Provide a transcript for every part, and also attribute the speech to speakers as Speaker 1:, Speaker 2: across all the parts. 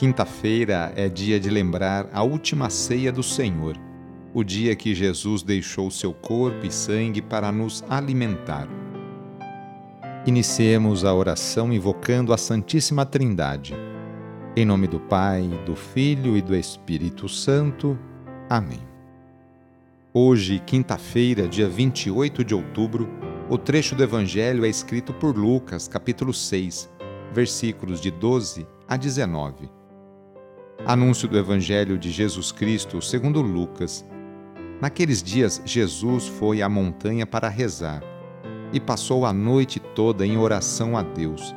Speaker 1: Quinta-feira é dia de lembrar a última ceia do Senhor, o dia que Jesus deixou seu corpo e sangue para nos alimentar. Iniciemos a oração invocando a Santíssima Trindade. Em nome do Pai, do Filho e do Espírito Santo. Amém. Hoje, quinta-feira, dia 28 de outubro, o trecho do Evangelho é escrito por Lucas, capítulo 6, versículos de 12 a 19. Anúncio do Evangelho de Jesus Cristo segundo Lucas. Naqueles dias, Jesus foi à montanha para rezar e passou a noite toda em oração a Deus.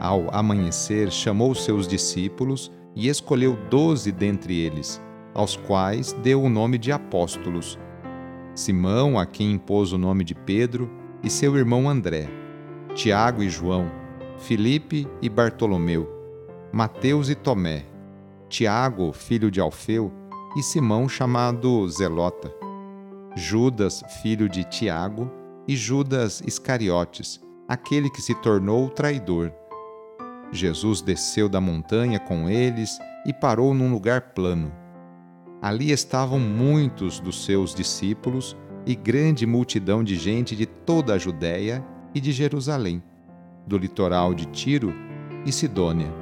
Speaker 1: Ao amanhecer, chamou seus discípulos e escolheu doze dentre eles, aos quais deu o nome de apóstolos. Simão, a quem impôs o nome de Pedro, e seu irmão André, Tiago e João, Filipe e Bartolomeu, Mateus e Tomé, Tiago, filho de Alfeu, e Simão, chamado Zelota, Judas, filho de Tiago, e Judas Iscariotes, aquele que se tornou traidor. Jesus desceu da montanha com eles e parou num lugar plano. Ali estavam muitos dos seus discípulos e grande multidão de gente de toda a Judéia e de Jerusalém, do litoral de Tiro e Sidônia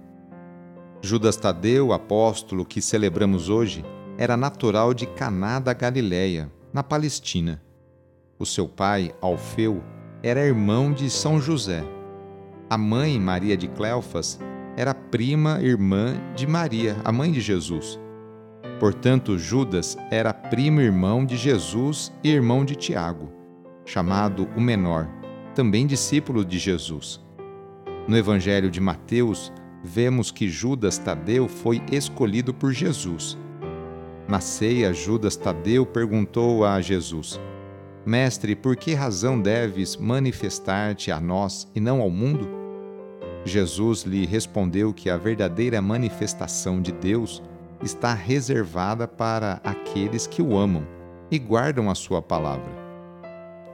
Speaker 1: Judas Tadeu, apóstolo que celebramos hoje, era natural de Caná da Galiléia, na Palestina. O seu pai, Alfeu, era irmão de São José. A mãe, Maria de Cleofas, era prima irmã de Maria, a mãe de Jesus. Portanto, Judas era primo irmão de Jesus e irmão de Tiago, chamado o menor, também discípulo de Jesus. No Evangelho de Mateus, vemos que Judas Tadeu foi escolhido por Jesus. Na ceia, Judas Tadeu perguntou a Jesus: Mestre, por que razão deves manifestar-te a nós e não ao mundo? Jesus lhe respondeu que a verdadeira manifestação de Deus está reservada para aqueles que o amam e guardam a sua palavra.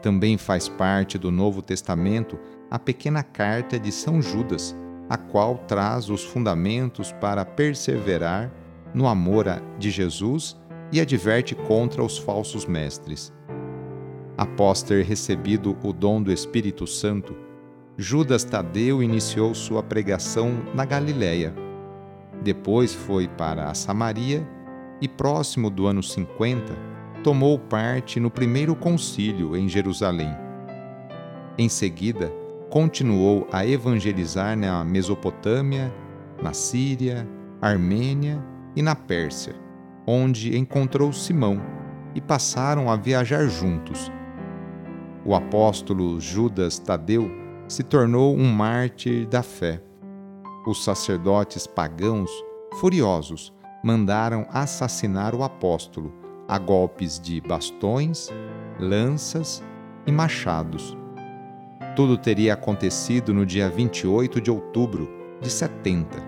Speaker 1: Também faz parte do Novo Testamento a pequena carta de São Judas a qual traz os fundamentos para perseverar no amor de Jesus e adverte contra os falsos mestres. Após ter recebido o dom do Espírito Santo, Judas Tadeu iniciou sua pregação na Galiléia. Depois foi para a Samaria e, próximo do ano 50, tomou parte no primeiro concílio em Jerusalém. Em seguida, continuou a evangelizar na Mesopotâmia, na Síria, Armênia e na Pérsia, onde encontrou Simão e passaram a viajar juntos. O apóstolo Judas Tadeu se tornou um mártir da fé. Os sacerdotes pagãos, furiosos, mandaram assassinar o apóstolo a golpes de bastões, lanças e machados tudo teria acontecido no dia 28 de outubro de 70.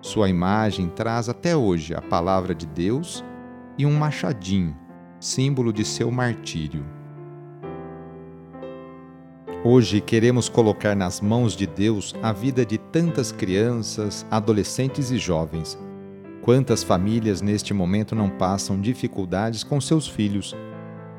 Speaker 1: Sua imagem traz até hoje a palavra de Deus e um machadinho, símbolo de seu martírio. Hoje queremos colocar nas mãos de Deus a vida de tantas crianças, adolescentes e jovens. Quantas famílias neste momento não passam dificuldades com seus filhos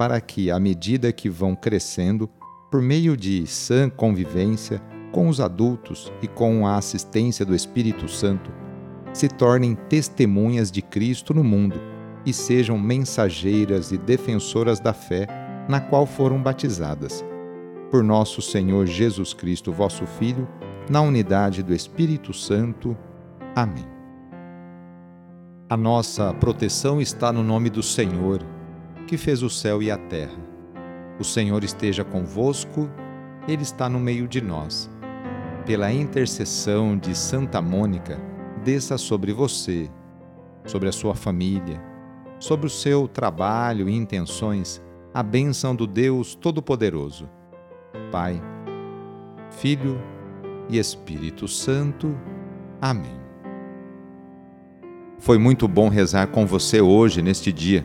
Speaker 1: para que, à medida que vão crescendo, por meio de sã convivência com os adultos e com a assistência do Espírito Santo, se tornem testemunhas de Cristo no mundo e sejam mensageiras e defensoras da fé na qual foram batizadas. Por nosso Senhor Jesus Cristo, vosso Filho, na unidade do Espírito Santo. Amém. A nossa proteção está no nome do Senhor, que fez o céu e a terra. O Senhor esteja convosco, Ele está no meio de nós. Pela intercessão de Santa Mônica, desça sobre você, sobre a sua família, sobre o seu trabalho e intenções a bênção do Deus Todo-Poderoso. Pai, Filho e Espírito Santo. Amém. Foi muito bom rezar com você hoje, neste dia.